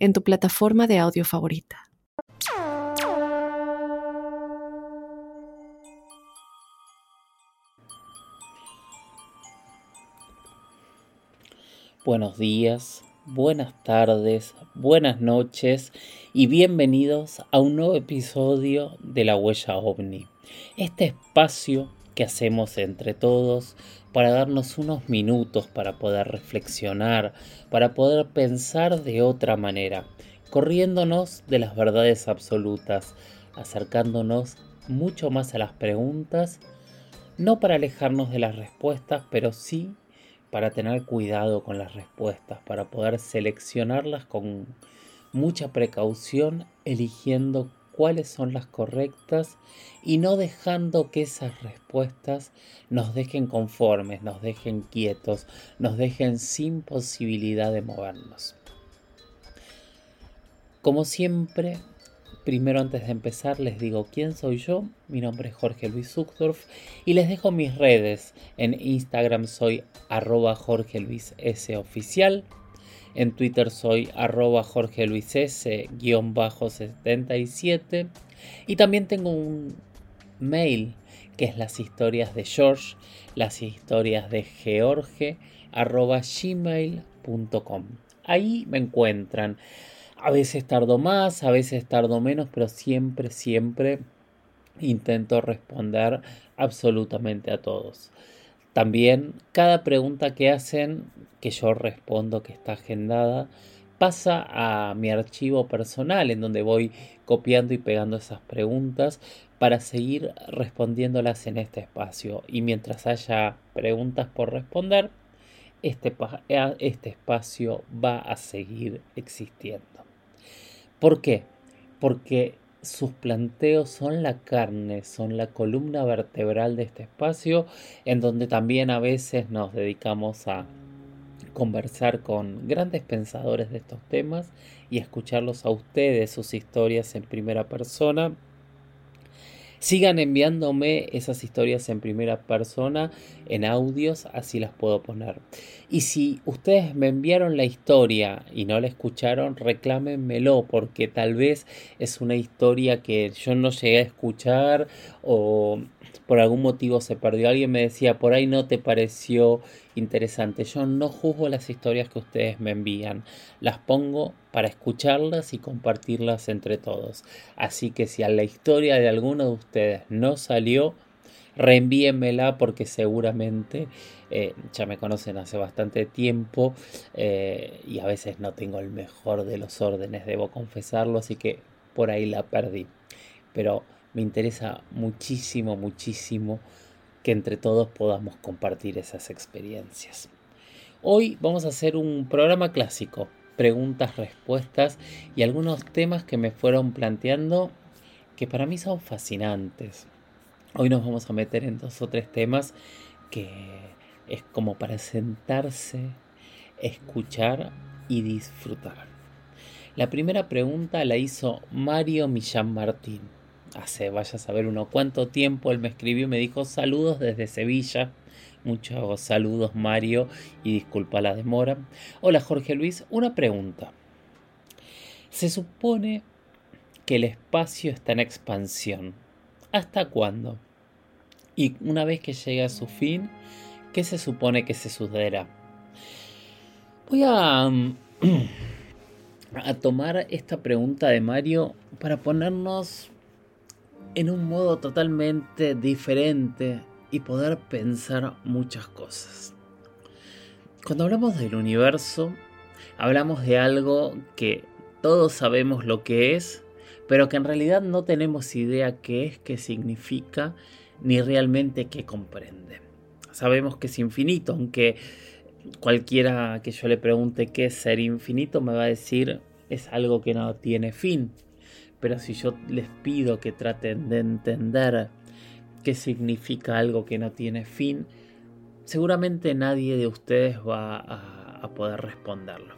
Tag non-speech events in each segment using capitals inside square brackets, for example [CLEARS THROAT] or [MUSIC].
en tu plataforma de audio favorita. Buenos días, buenas tardes, buenas noches y bienvenidos a un nuevo episodio de La Huella OVNI. Este espacio que hacemos entre todos para darnos unos minutos para poder reflexionar, para poder pensar de otra manera, corriéndonos de las verdades absolutas, acercándonos mucho más a las preguntas, no para alejarnos de las respuestas, pero sí para tener cuidado con las respuestas, para poder seleccionarlas con mucha precaución, eligiendo cuáles son las correctas y no dejando que esas respuestas nos dejen conformes, nos dejen quietos, nos dejen sin posibilidad de movernos. Como siempre, primero antes de empezar les digo quién soy yo. Mi nombre es Jorge Luis Zuckdorf y les dejo mis redes. En Instagram soy arroba Jorge Luis S oficial. En Twitter soy arroba Jorge Luis S guion bajo 77. Y también tengo un mail que es las historias de George, las historias de George arroba gmail.com. Ahí me encuentran. A veces tardo más, a veces tardo menos, pero siempre, siempre intento responder absolutamente a todos. También cada pregunta que hacen, que yo respondo que está agendada, pasa a mi archivo personal en donde voy copiando y pegando esas preguntas para seguir respondiéndolas en este espacio. Y mientras haya preguntas por responder, este, este espacio va a seguir existiendo. ¿Por qué? Porque sus planteos son la carne, son la columna vertebral de este espacio, en donde también a veces nos dedicamos a conversar con grandes pensadores de estos temas y escucharlos a ustedes, sus historias en primera persona Sigan enviándome esas historias en primera persona, en audios, así las puedo poner. Y si ustedes me enviaron la historia y no la escucharon, reclámenmelo, porque tal vez es una historia que yo no llegué a escuchar o por algún motivo se perdió. Alguien me decía, por ahí no te pareció interesante. Yo no juzgo las historias que ustedes me envían, las pongo para escucharlas y compartirlas entre todos. Así que si a la historia de alguno de ustedes no salió, reenvíenmela porque seguramente eh, ya me conocen hace bastante tiempo eh, y a veces no tengo el mejor de los órdenes, debo confesarlo, así que por ahí la perdí. Pero me interesa muchísimo, muchísimo que entre todos podamos compartir esas experiencias. Hoy vamos a hacer un programa clásico, preguntas, respuestas y algunos temas que me fueron planteando que para mí son fascinantes. Hoy nos vamos a meter en dos o tres temas que es como para sentarse, escuchar y disfrutar. La primera pregunta la hizo Mario Millán Martín hace vaya a saber uno cuánto tiempo él me escribió y me dijo saludos desde Sevilla. Muchos saludos Mario y disculpa la demora. Hola Jorge Luis, una pregunta. Se supone que el espacio está en expansión. ¿Hasta cuándo? Y una vez que llegue a su fin, ¿qué se supone que se sucederá? Voy a, [CLEARS THROAT] a tomar esta pregunta de Mario para ponernos en un modo totalmente diferente y poder pensar muchas cosas. Cuando hablamos del universo, hablamos de algo que todos sabemos lo que es, pero que en realidad no tenemos idea qué es, qué significa, ni realmente qué comprende. Sabemos que es infinito, aunque cualquiera que yo le pregunte qué es ser infinito me va a decir es algo que no tiene fin. Pero si yo les pido que traten de entender qué significa algo que no tiene fin, seguramente nadie de ustedes va a, poder responderlo.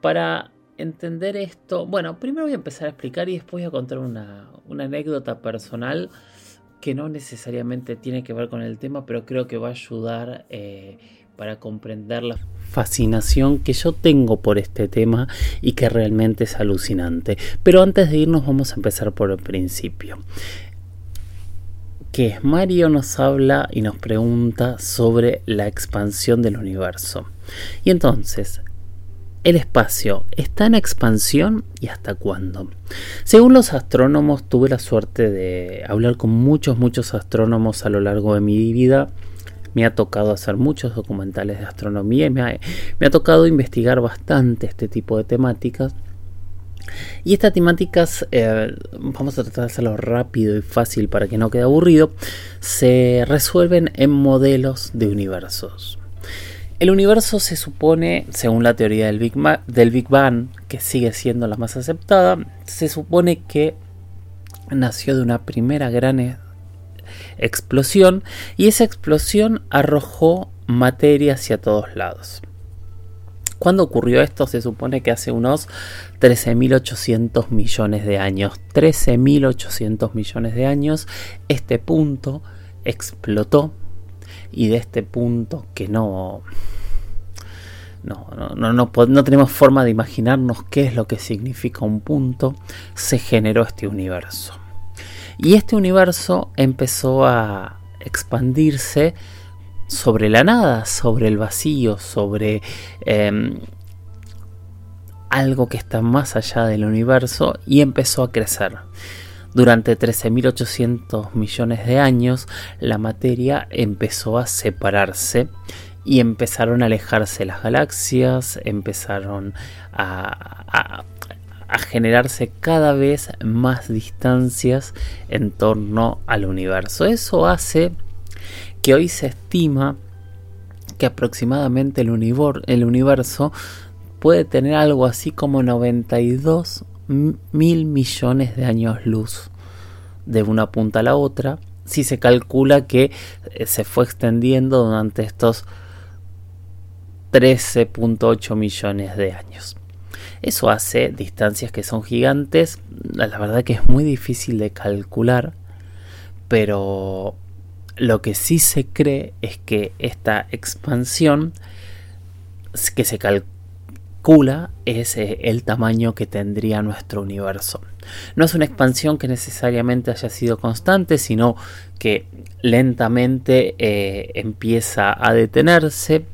Para entender esto, bueno, primero voy a empezar a explicar y después voy a contar una, anécdota personal que no necesariamente tiene que ver con el tema, pero creo que va a ayudar eh, para comprender la fascinación que yo tengo por este tema y que realmente es alucinante. Pero antes de irnos vamos a empezar por el principio. Que Mario nos habla y nos pregunta sobre la expansión del universo. Y entonces, ¿el espacio está en expansión y hasta cuándo? Según los astrónomos, tuve la suerte de hablar con muchos, muchos astrónomos a lo largo de mi vida me ha tocado hacer muchos documentales de astronomía y me ha, tocado investigar bastante este tipo de temáticas. Y estas temáticas, eh, vamos a tratar de hacerlo rápido y fácil para que no quede aburrido, se resuelven en modelos de universos. El universo se supone, según la teoría del Big, del Big Bang, que sigue siendo la más aceptada, se supone que nació de una primera gran explosión y esa explosión arrojó materia hacia todos lados. ¿Cuándo ocurrió esto? Se supone que hace unos 13.800 millones de años. 13.800 millones de años este punto explotó y de este punto que no no, no, no, no, tenemos forma de imaginarnos qué es lo que significa un punto, se generó este universo. Y este universo empezó a expandirse sobre la nada, sobre el vacío, sobre em, algo que está más allá del universo y empezó a crecer. Durante 13.800 millones de años la materia empezó a separarse y empezaron a alejarse las galaxias, empezaron a, a generarse cada vez más distancias en torno al universo. Eso hace que hoy se estima que aproximadamente el, universo puede tener algo así como 92 mil millones de años luz de una punta a la otra si se calcula que eh, se fue extendiendo durante estos 13.8 millones de años. Eso hace distancias que son gigantes. La verdad que es muy difícil de calcular. Pero lo que sí se cree es que esta expansión que se calcula es eh, el tamaño que tendría nuestro universo. No es una expansión que necesariamente haya sido constante, sino que lentamente eh, empieza a detenerse.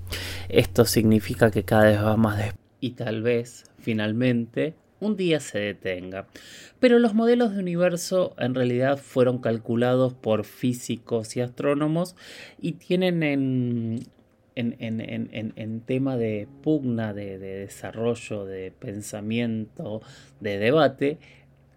Esto significa que cada vez va más despacio y tal vez finalmente un día se detenga. Pero los modelos de universo en realidad fueron calculados por físicos y astrónomos y tienen en, en, tema de pugna, de desarrollo, de pensamiento, de debate,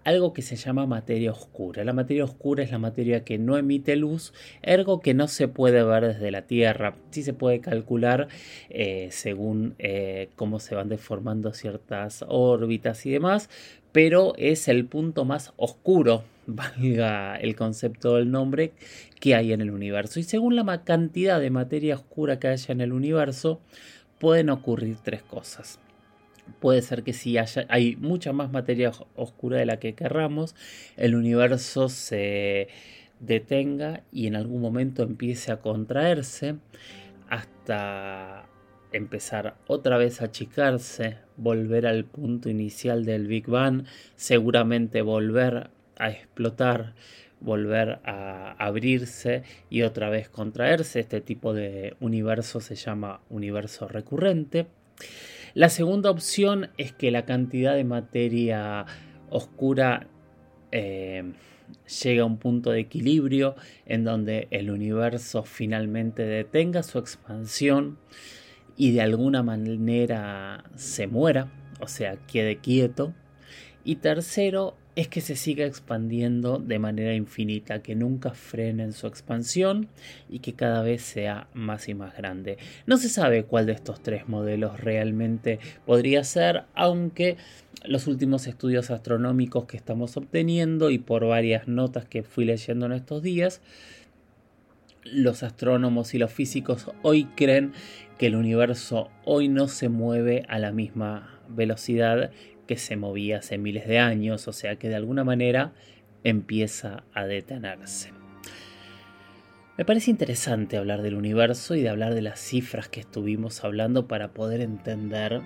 algo que se llama materia oscura. La materia oscura es la materia que no emite luz, ergo que no se puede ver desde la Tierra. Sí se puede calcular eh, según eh, cómo se van deformando ciertas órbitas y demás, pero es el punto más oscuro, [LAUGHS] valga el concepto del nombre, que hay en el universo. Y según la cantidad de materia oscura que haya en el universo, pueden ocurrir tres cosas puede ser que si haya, hay mucha más materia oscura de la que querramos, el universo se detenga y en algún momento empiece a contraerse hasta empezar otra vez a achicarse, volver al punto inicial del Big Bang, seguramente volver a explotar, volver a abrirse y otra vez contraerse. Este tipo de universo se llama universo recurrente. La segunda opción es que la cantidad de materia oscura eh, llega a un punto de equilibrio en donde el universo finalmente detenga su expansión y de alguna manera se muera, o sea, quede quieto. Y tercero, es que se siga expandiendo de manera infinita, que nunca frene en su expansión y que cada vez sea más y más grande. No se sabe cuál de estos tres modelos realmente podría ser, aunque los últimos estudios astronómicos que estamos obteniendo y por varias notas que fui leyendo en estos días, los astrónomos y los físicos hoy creen que el universo hoy no se mueve a la misma velocidad que se movía hace miles de años, o sea que de alguna manera empieza a detenerse. Me parece interesante hablar del universo y de hablar de las cifras que estuvimos hablando para poder entender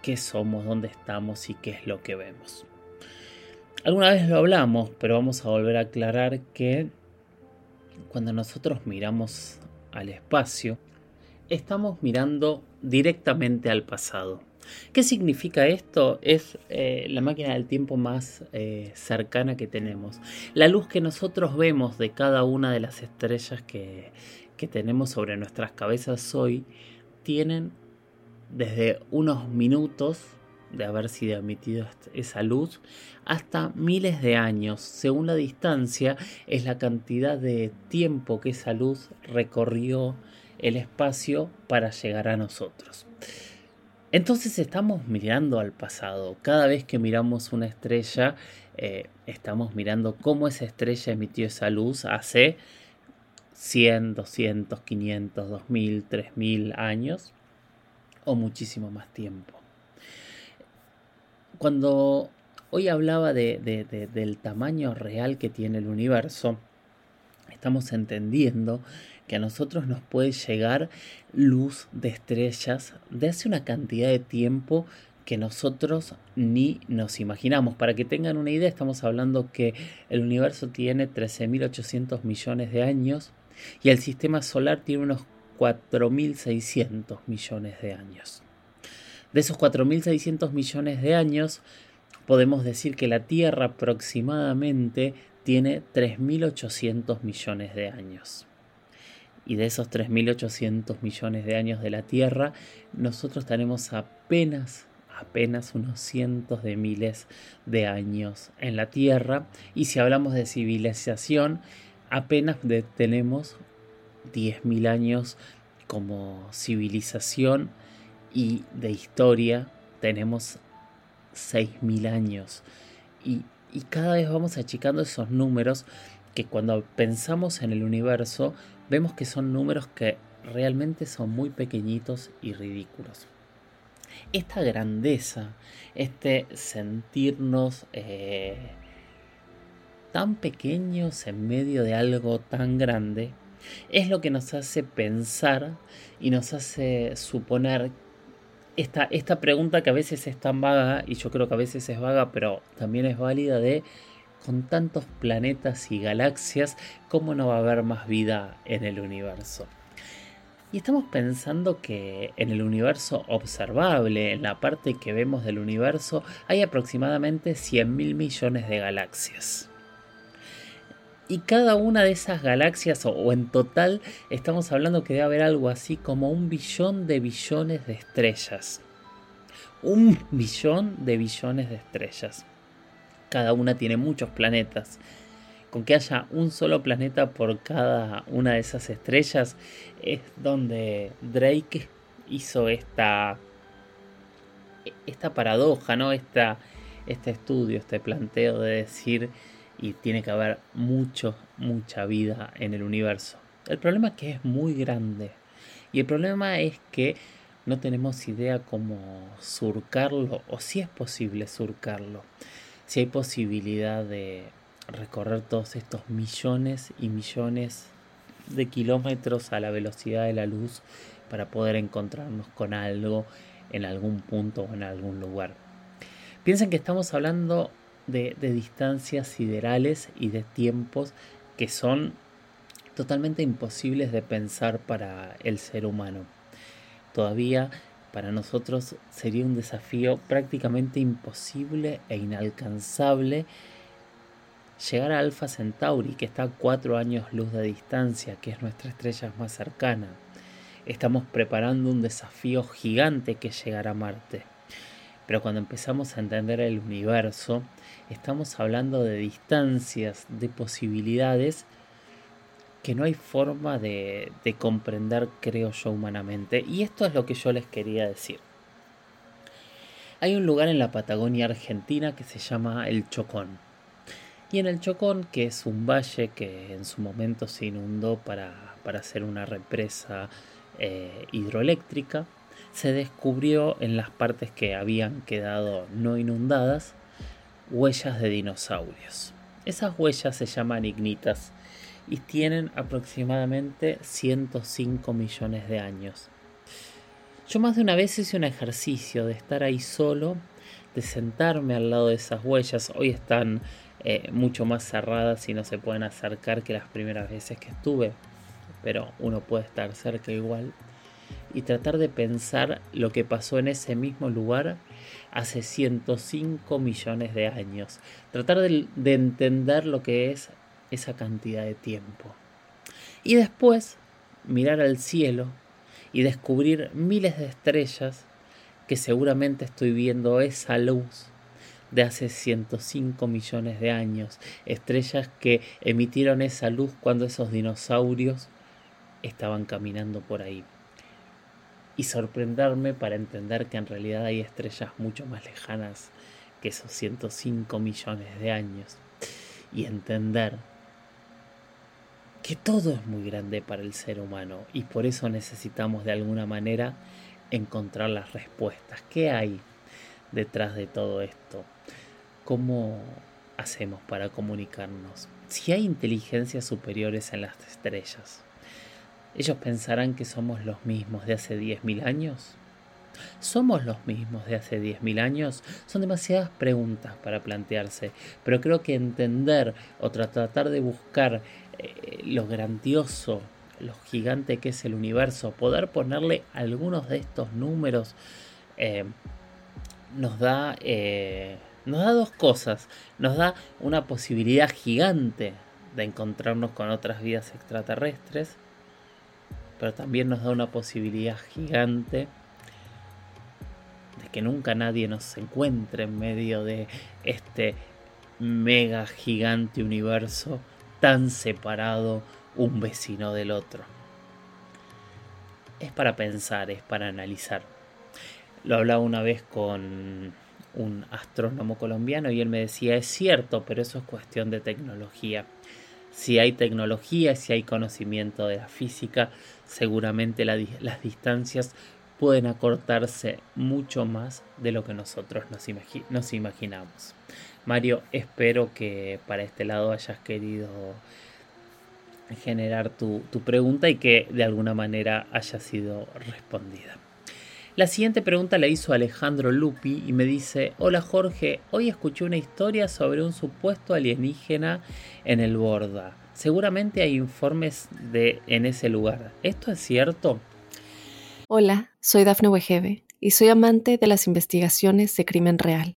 qué somos, dónde estamos y qué es lo que vemos. Alguna vez lo hablamos, pero vamos a volver a aclarar que cuando nosotros miramos al espacio, estamos mirando directamente al pasado. ¿Qué significa esto? Es eh, la máquina del tiempo más eh, cercana que tenemos. La luz que nosotros vemos de cada una de las estrellas que, que tenemos sobre nuestras cabezas hoy tienen desde unos minutos de haber sido emitido esa luz hasta miles de años. Según la distancia, es la cantidad de tiempo que esa luz recorrió el espacio para llegar a nosotros. Entonces estamos mirando al pasado. Cada vez que miramos una estrella, eh, estamos mirando cómo esa estrella emitió esa luz hace 100, 200, 500, 2000, 3000 años o muchísimo más tiempo. Cuando hoy hablaba del tamaño real que tiene el universo, estamos entendiendo que a nosotros nos puede llegar luz de estrellas de hace una cantidad de tiempo que nosotros ni nos imaginamos. Para que tengan una idea, estamos hablando que el universo tiene 13.800 millones de años y el sistema solar tiene unos 4.600 millones de años. De esos 4.600 millones de años, podemos decir que la Tierra aproximadamente tiene 3.800 millones de años y de esos 3.800 millones de años de la Tierra, nosotros tenemos apenas, apenas unos cientos de miles de años en la Tierra. Y si hablamos de civilización, apenas tenemos 10.000 años como civilización y de historia tenemos 6.000 años. Y, y cada vez vamos achicando esos números que cuando pensamos en el universo vemos que son números que realmente son muy pequeñitos y ridículos. Esta grandeza, este sentirnos eh, tan pequeños en medio de algo tan grande, es lo que nos hace pensar y nos hace suponer esta, esta pregunta que a veces es tan vaga, y yo creo que a veces es vaga, pero también es válida de con tantos planetas y galaxias, ¿cómo no va a haber más vida en el universo? Y estamos pensando que en el universo observable, en la parte que vemos del universo, hay aproximadamente 100 mil millones de galaxias. Y cada una de esas galaxias, o, en total, estamos hablando que debe haber algo así como un billón de billones de estrellas. Un billón de billones de estrellas cada una tiene muchos planetas. Con que haya un solo planeta por cada una de esas estrellas es donde Drake hizo esta, esta paradoja, ¿no? Esta, este estudio, este planteo de decir y tiene que haber mucho, mucha vida en el universo. El problema es que es muy grande. Y el problema es que no tenemos idea cómo surcarlo o si es posible surcarlo si hay posibilidad de recorrer todos estos millones y millones de kilómetros a la velocidad de la luz para poder encontrarnos con algo en algún punto o en algún lugar. Piensen que estamos hablando de, de distancias siderales y de tiempos que son totalmente imposibles de pensar para el ser humano. Todavía para nosotros sería un desafío prácticamente imposible e inalcanzable llegar a Alpha Centauri, que está a cuatro años luz de distancia, que es nuestra estrella más cercana. Estamos preparando un desafío gigante que es llegar a Marte. Pero cuando empezamos a entender el universo, estamos hablando de distancias, de posibilidades que no hay forma de, comprender, creo yo, humanamente. Y esto es lo que yo les quería decir. Hay un lugar en la Patagonia Argentina que se llama El Chocón. Y en el Chocón, que es un valle que en su momento se inundó para, hacer una represa eh, hidroeléctrica, se descubrió en las partes que habían quedado no inundadas huellas de dinosaurios. Esas huellas se llaman ignitas y tienen aproximadamente 105 millones de años. Yo más de una vez hice un ejercicio de estar ahí solo, de sentarme al lado de esas huellas. Hoy están eh, mucho más cerradas y no se pueden acercar que las primeras veces que estuve, pero uno puede estar cerca igual. Y tratar de pensar lo que pasó en ese mismo lugar hace 105 millones de años. Tratar de, de entender lo que es esa cantidad de tiempo. Y después mirar al cielo y descubrir miles de estrellas que seguramente estoy viendo esa luz de hace 105 millones de años, estrellas que emitieron esa luz cuando esos dinosaurios estaban caminando por ahí. Y sorprenderme para entender que en realidad hay estrellas mucho más lejanas que esos 105 millones de años. Y entender que todo es muy grande para el ser humano y por eso necesitamos de alguna manera encontrar las respuestas. ¿Qué hay detrás de todo esto? ¿Cómo hacemos para comunicarnos? Si hay inteligencias superiores en las estrellas, ¿ellos pensarán que somos los mismos de hace 10.000 años? ¿Somos los mismos de hace 10.000 años? Son demasiadas preguntas para plantearse, pero creo que entender o tratar de buscar eh, lo grandioso, lo gigante que es el universo, poder ponerle algunos de estos números eh, nos da eh, nos da dos cosas. Nos da una posibilidad gigante de encontrarnos con otras vidas extraterrestres, pero también nos da una posibilidad gigante de que nunca nadie nos encuentre en medio de este mega gigante universo tan separado un vecino del otro. Es para pensar, es para analizar. Lo hablaba una vez con un astrónomo colombiano y él me decía, es cierto, pero eso es cuestión de tecnología. Si hay tecnología, si hay conocimiento de la física, seguramente las distancias pueden acortarse mucho más de lo que nosotros nos, imaginamos. Mario, espero que para este lado hayas querido generar tu, pregunta y que de alguna manera haya sido respondida. La siguiente pregunta la hizo Alejandro Lupi y me dice, hola Jorge, hoy escuché una historia sobre un supuesto alienígena en el Borda. Seguramente hay informes de en ese lugar. ¿Esto es cierto? Hola, soy Dafne Wegebe y soy amante de las investigaciones de crimen real.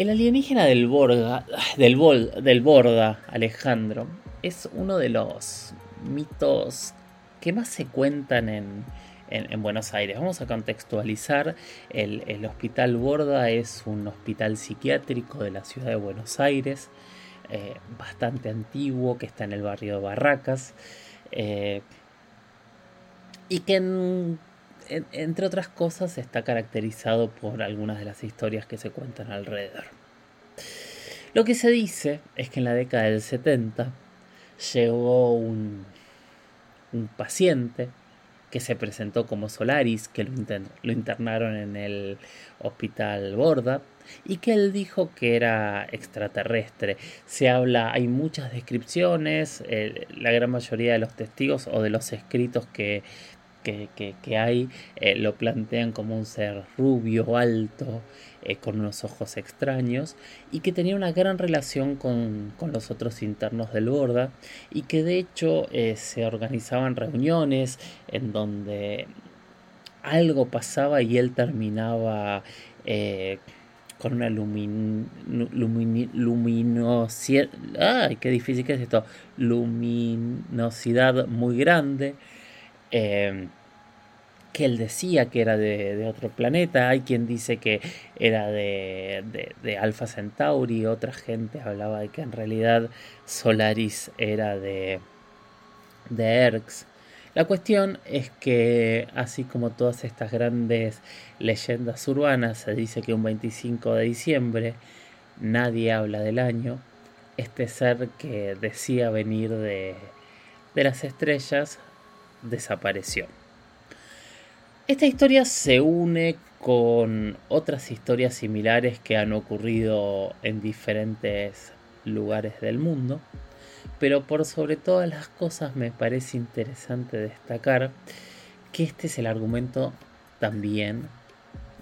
El alienígena del Borda, del, del Borda, Alejandro, es uno de los mitos que más se cuentan en, Buenos Aires. Vamos a contextualizar. El, Hospital Borda es un hospital psiquiátrico de la ciudad de Buenos Aires, eh, bastante antiguo, que está en el barrio de Barracas, eh, y que en entre otras cosas, está caracterizado por algunas de las historias que se cuentan alrededor. Lo que se dice es que en la década del 70 llegó un, un paciente que se presentó como Solaris, que lo, internaron en el hospital Borda, y que él dijo que era extraterrestre. Se habla, hay muchas descripciones, la gran mayoría de los testigos o de los escritos que que, hay eh, lo plantean como un ser rubio, alto, eh, con unos ojos extraños y que tenía una gran relación con, los otros internos del Borda y que de hecho eh, se organizaban reuniones en donde algo pasaba y él terminaba con una luminosidad, ¡ay, qué difícil que es esto! Luminosidad muy grande. Em, que él decía que era de, otro planeta, hay quien dice que era de, de, Alpha Centauri, otra gente hablaba de que en realidad Solaris era de, de Erx. La cuestión es que, así como todas estas grandes leyendas urbanas, se dice que un 25 de diciembre nadie habla del año, este ser que decía venir de, de las estrellas desapareció. Esta historia se une con otras historias similares que han ocurrido en diferentes lugares del mundo, pero por sobre todas las cosas me parece interesante destacar que este es el argumento también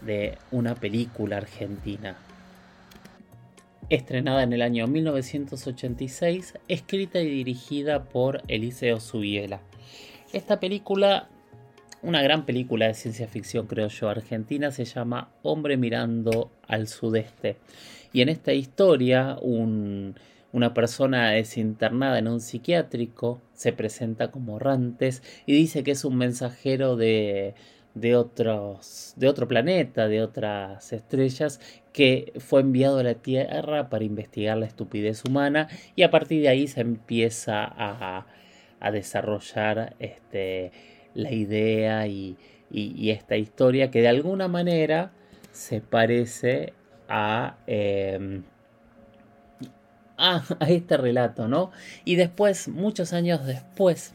de una película argentina. Estrenada en el año 1986, escrita y dirigida por Eliseo Subiela. Esta película, una gran película de ciencia ficción creo yo argentina, se llama Hombre mirando al sudeste. Y en esta historia una persona es internada en un psiquiátrico, se presenta como Rantes y dice que es un mensajero de, de, otros, de otro planeta, de otras estrellas, que fue enviado a la Tierra para investigar la estupidez humana y a partir de ahí se empieza a a desarrollar este, la idea y, esta historia que de alguna manera se parece a, em, a, este relato, ¿no? Y después, muchos años después,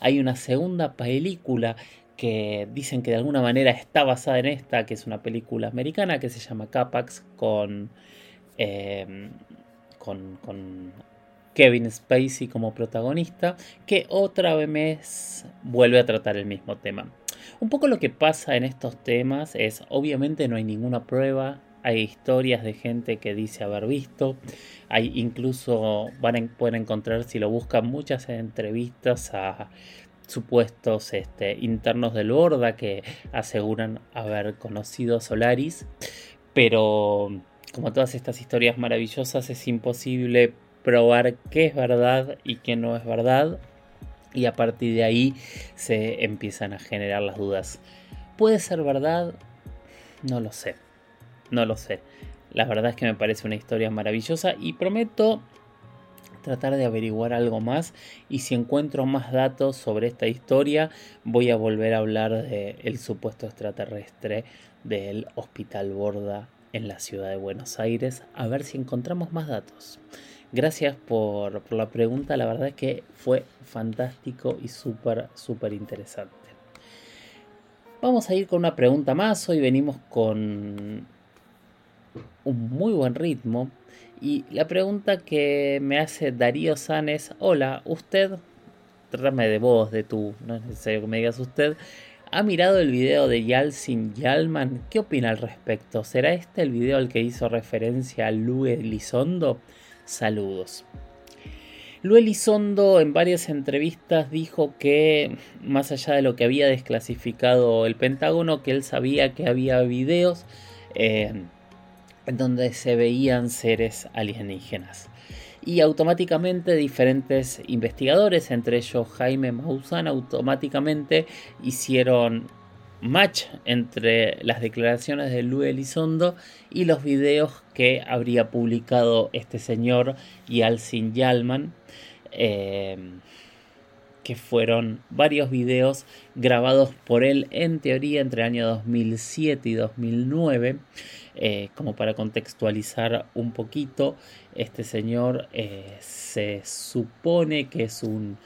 hay una segunda película que dicen que de alguna manera está basada en esta, que es una película americana que se llama Capax con, em, con, con Kevin Spacey como protagonista, que otra vez vuelve a tratar el mismo tema. Un poco lo que pasa en estos temas es, obviamente no hay ninguna prueba, hay historias de gente que dice haber visto, hay incluso van pueden encontrar si lo buscan muchas entrevistas a supuestos este, internos del Borda que aseguran haber conocido a Solaris, pero como todas estas historias maravillosas es imposible probar qué es verdad y qué no es verdad. Y a partir de ahí se empiezan a generar las dudas. ¿Puede ser verdad? No lo sé. No lo sé. La verdad es que me parece una historia maravillosa y prometo tratar de averiguar algo más y si encuentro más datos sobre esta historia voy a volver a hablar del supuesto extraterrestre del Hospital Borda en la ciudad de Buenos Aires a ver si encontramos más datos. Gracias por, la pregunta, la verdad es que fue fantástico y súper, súper interesante. Vamos a ir con una pregunta más, hoy venimos con un muy buen ritmo y la pregunta que me hace Darío San es, hola, usted, trátame de vos, de tú, no es necesario que me digas usted, ¿Ha mirado el video de Yalcin Yalman? ¿Qué opina al respecto? ¿Será este el video al que hizo referencia a Lue Lizondo? Saludos. Lu Elizondo en varias entrevistas dijo que, más allá de lo que había desclasificado el Pentágono, que él sabía que había videos eh, en donde se veían seres alienígenas. Y automáticamente diferentes investigadores, entre ellos Jaime Maussan, automáticamente hicieron match entre las declaraciones de Luis Elizondo y los videos que habría publicado este señor Yalcin Yalman, eh, que fueron varios videos grabados por él en teoría entre el año 2007 y 2009. Eh, como para contextualizar un poquito, este señor eh, se supone que es un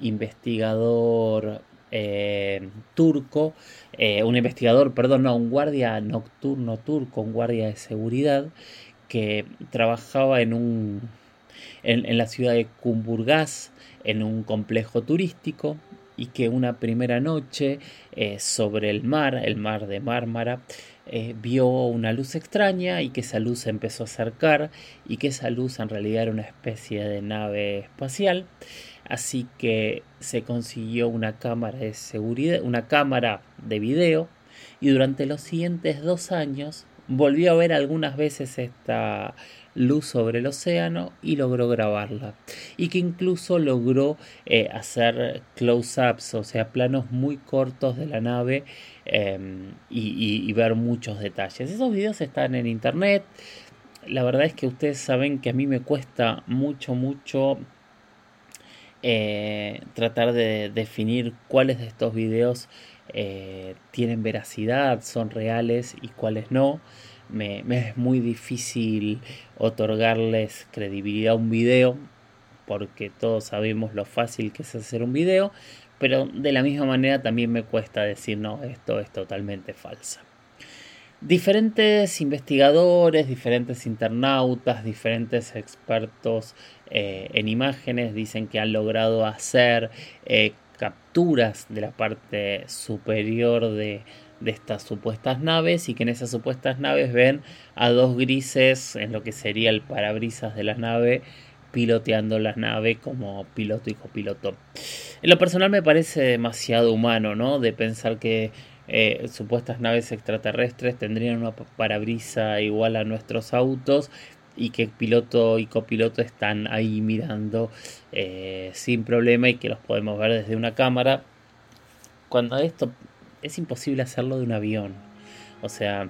investigador eh, turco, eh, un investigador, perdón, no, un guardia nocturno turco, un guardia de seguridad que trabajaba en un en, la ciudad de Kumburgaz en un complejo turístico y que una primera noche eh, sobre el mar, el mar de Mármara, eh, vio una luz extraña y que esa luz se empezó a acercar y que esa luz en realidad era una especie de nave espacial. Así que se consiguió una cámara de seguridad, una cámara de video y durante los siguientes dos años volvió a ver algunas veces esta luz sobre el océano y logró grabarla. Y que incluso logró eh, hacer close-ups, o sea, planos muy cortos de la nave em, y, ver muchos detalles. Esos videos están en internet. La verdad es que ustedes saben que a mí me cuesta mucho, mucho eh, tratar de definir cuáles de estos videos eh, tienen veracidad, son reales y cuáles no me, es muy difícil otorgarles credibilidad a un video porque todos sabemos lo fácil que es hacer un video, pero de la misma manera también me cuesta decir no, esto es totalmente falsa. Diferentes investigadores, diferentes internautas, diferentes expertos eh, en imágenes dicen que han logrado hacer eh, capturas de la parte superior de, de estas supuestas naves y que en esas supuestas naves ven a dos grises en lo que sería el parabrisas de la nave piloteando la nave como piloto y copiloto. En lo personal me parece demasiado humano, ¿no? De pensar que eh, supuestas naves extraterrestres tendrían una parabrisa igual a nuestros autos y que piloto y copiloto están ahí mirando eh, sin problema y que los podemos ver desde una cámara. Cuando esto es imposible hacerlo de un avión. O sea,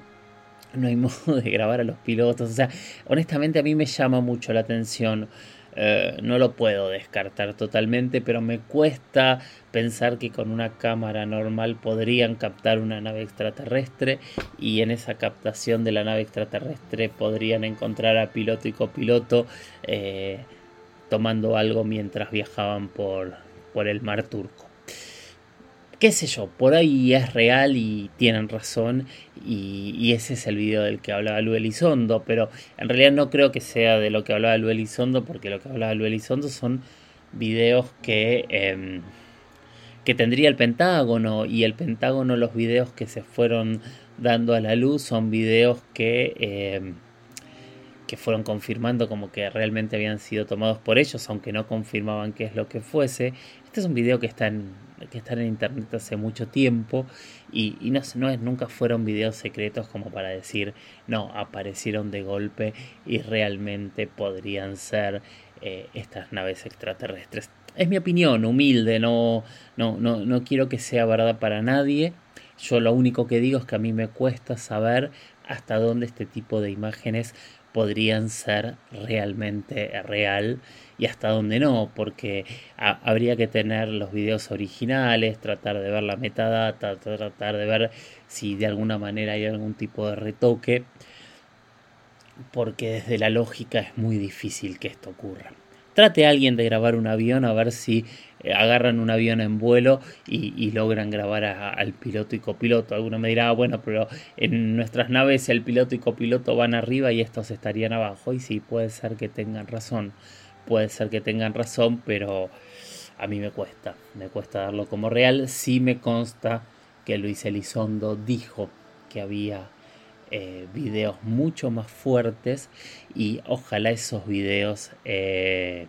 no hay [LAUGHS] modo de grabar a los pilotos. O sea, honestamente a mí me llama mucho la atención. Eh, no lo puedo descartar totalmente, pero me cuesta pensar que con una cámara normal podrían captar una nave extraterrestre y en esa captación de la nave extraterrestre podrían encontrar a piloto y copiloto eh, tomando algo mientras viajaban por, por el mar turco qué sé yo, por ahí es real y tienen razón y, ese es el video del que hablaba Lu Elizondo, pero en realidad no creo que sea de lo que hablaba Lu Elizondo porque lo que hablaba Lu Elizondo son videos que, em, que tendría el Pentágono y el Pentágono los videos que se fueron dando a la luz son videos que... Em, que fueron confirmando como que realmente habían sido tomados por ellos, aunque no confirmaban qué es lo que fuese. Este es un video que está en, que está en internet hace mucho tiempo y, no es, nunca fueron videos secretos como para decir, no, aparecieron de golpe y realmente podrían ser eh, estas naves extraterrestres. Es mi opinión, humilde, no, no, no, no quiero que sea verdad para nadie. Yo lo único que digo es que a mí me cuesta saber hasta dónde este tipo de imágenes podrían ser realmente real y hasta dónde no, porque habría que tener los videos originales, tratar de ver la metadata, tratar de ver si de alguna manera hay algún tipo de retoque, porque desde la lógica es muy difícil que esto ocurra. Trate a alguien de grabar un avión a ver si agarran un avión en vuelo y, logran grabar al piloto y copiloto. Alguno me dirá, bueno, pero en nuestras naves el piloto y copiloto van arriba y estos estarían abajo. Y sí, puede ser que tengan razón. Puede ser que tengan razón, pero a mí me cuesta. Me cuesta darlo como real. Sí me consta que Luis Elizondo dijo que había eh, videos mucho más fuertes y ojalá esos videos eh,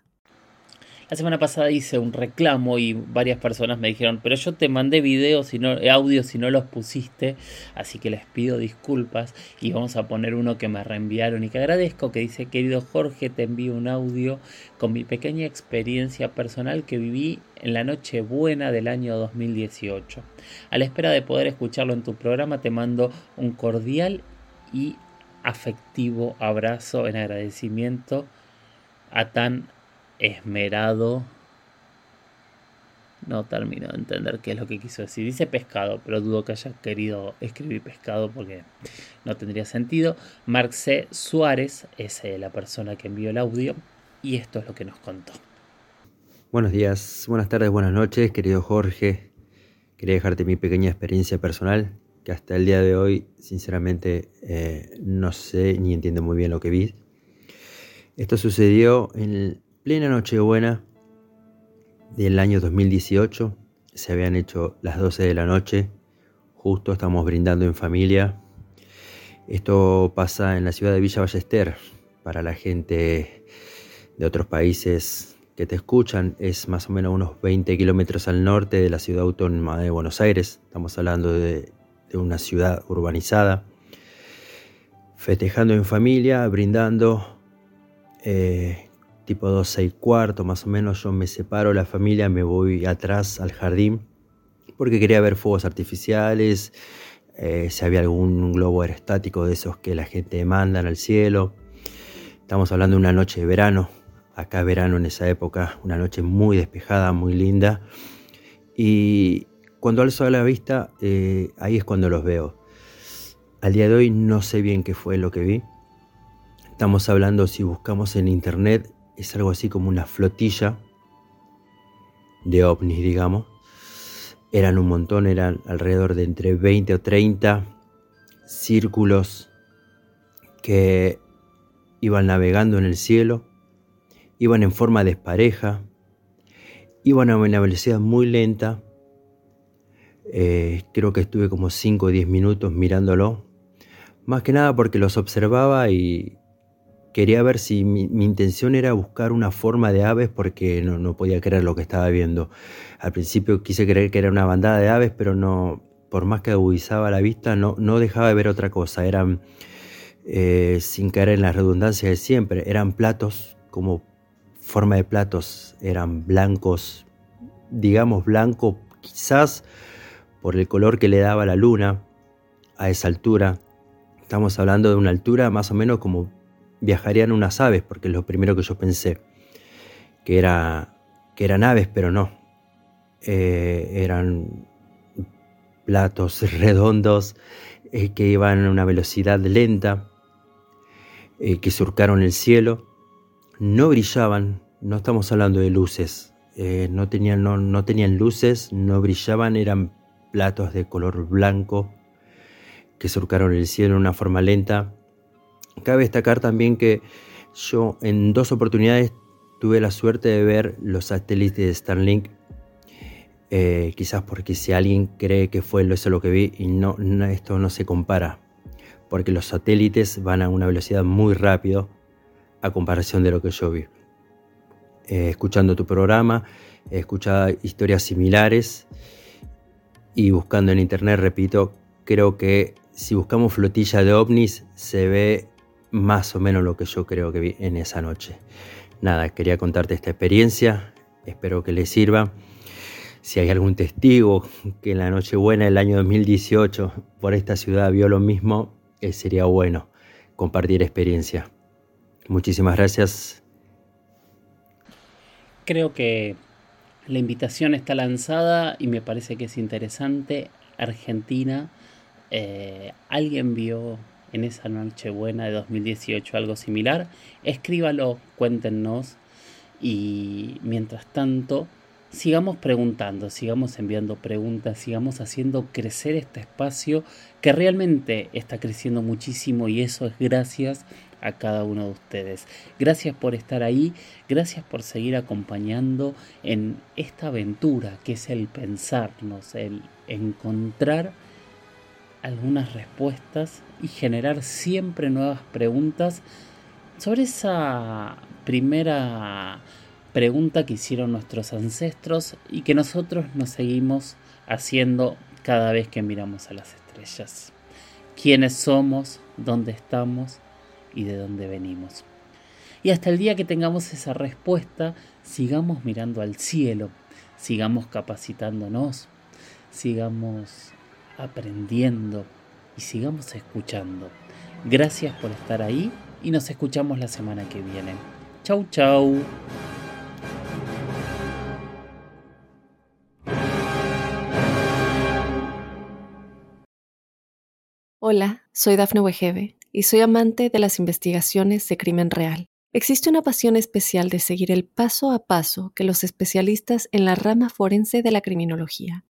La semana pasada hice un reclamo y varias personas me dijeron, pero yo te mandé videos y no, audios no los pusiste, así que les pido disculpas y vamos a poner uno que me reenviaron y que agradezco, que dice, querido Jorge, te envío un audio con mi pequeña experiencia personal que viví en la noche buena del año 2018. A la espera de poder escucharlo en tu programa, te mando un cordial y afectivo abrazo en agradecimiento a tan esmerado no termino de entender qué es lo que quiso decir. Dice pescado, pero dudo que haya querido escribir pescado porque no tendría sentido. Marc C. Suárez es eh, la persona que envió el audio y esto es lo que nos contó. Buenos días, buenas tardes, buenas noches, querido Jorge. Quería dejarte mi pequeña experiencia personal, que hasta el día de hoy, sinceramente, eh, no sé ni entiendo muy bien lo que vi. Esto sucedió en plena Nochebuena del año 2018. Se habían hecho las 12 de la noche. Justo estamos brindando en familia. Esto pasa en la ciudad de Villa Ballester. Para la gente de otros países que te escuchan, es más o menos unos 20 kilómetros al norte de la ciudad autónoma de Buenos Aires. Estamos hablando de, una ciudad urbanizada. Festejando en familia, brindando eh, tipo 12 y cuarto más o menos, yo me separo la familia, me voy atrás al jardín porque quería ver fuegos artificiales, eh, si había algún globo aerostático de esos que la gente manda al cielo. Estamos hablando de una noche de verano, acá verano en esa época, una noche muy despejada, muy linda. Y cuando alzo la vista, eh, ahí es cuando los veo. Al día de hoy no sé bien qué fue lo que vi. Estamos hablando, si buscamos en internet, es algo así como una flotilla de ovnis, digamos. Eran un montón, eran alrededor de entre 20 o 30 círculos que iban navegando en el cielo, iban en forma despareja, iban a una velocidad muy lenta. Eh, creo que estuve como 5 o 10 minutos mirándolo, más que nada porque los observaba y, quería ver si mi, intención era buscar una forma de aves porque no, podía creer lo que estaba viendo. Al principio quise creer que era una bandada de aves, pero no, por más que agudizaba la vista, no, dejaba de ver otra cosa. Eran, eh, sin caer en la redundancia de siempre, eran platos como forma de platos, eran blancos, digamos blanco quizás por el color que le daba la luna a esa altura. Estamos hablando de una altura más o menos como viajarían unas aves, porque es lo primero que yo pensé, que, era, que eran aves, pero no. Eh, eran platos [LAUGHS] redondos eh, que iban a una velocidad lenta, eh, que surcaron el cielo, no brillaban, no estamos hablando de luces, no, tenían, no, no tenían luces, no brillaban, eran platos de color blanco que surcaron el cielo en una forma lenta Cabe destacar también que yo en dos oportunidades tuve la suerte de ver los satélites de Starlink. Eh, quizás porque si alguien cree que fue eso lo que vi y no, esto no se compara, porque los satélites van a una velocidad muy rápido a comparación de lo que yo vi. Eh, escuchando tu programa, he escuchado historias similares y buscando en internet, repito, creo que si buscamos flotilla de ovnis se ve más o menos lo que yo creo que vi en esa noche. Nada, quería contarte esta experiencia, espero que les sirva. Si hay algún testigo que en la Nochebuena del año 2018 por esta ciudad vio lo mismo, eh, sería bueno compartir experiencia. Muchísimas gracias. Creo que la invitación está lanzada y me parece que es interesante. Argentina, eh, alguien vio en esa Nochebuena de 2018 algo similar, escríbalo, cuéntenos y mientras tanto sigamos preguntando, sigamos enviando preguntas, sigamos haciendo crecer este espacio que realmente está creciendo muchísimo y eso es gracias a cada uno de ustedes. Gracias por estar ahí, gracias por seguir acompañando en esta aventura que es el pensarnos, el encontrar algunas respuestas y generar siempre nuevas preguntas sobre esa primera pregunta que hicieron nuestros ancestros y que nosotros nos seguimos haciendo cada vez que miramos a las estrellas. ¿Quiénes somos? ¿Dónde estamos? ¿Y de dónde venimos? Y hasta el día que tengamos esa respuesta, sigamos mirando al cielo, sigamos capacitándonos, sigamos aprendiendo y sigamos escuchando. Gracias por estar ahí y nos escuchamos la semana que viene. Chau, chau. Hola, soy Dafne Wegebe y soy amante de las investigaciones de crimen real. Existe una pasión especial de seguir el paso a paso que los especialistas en la rama forense de la criminología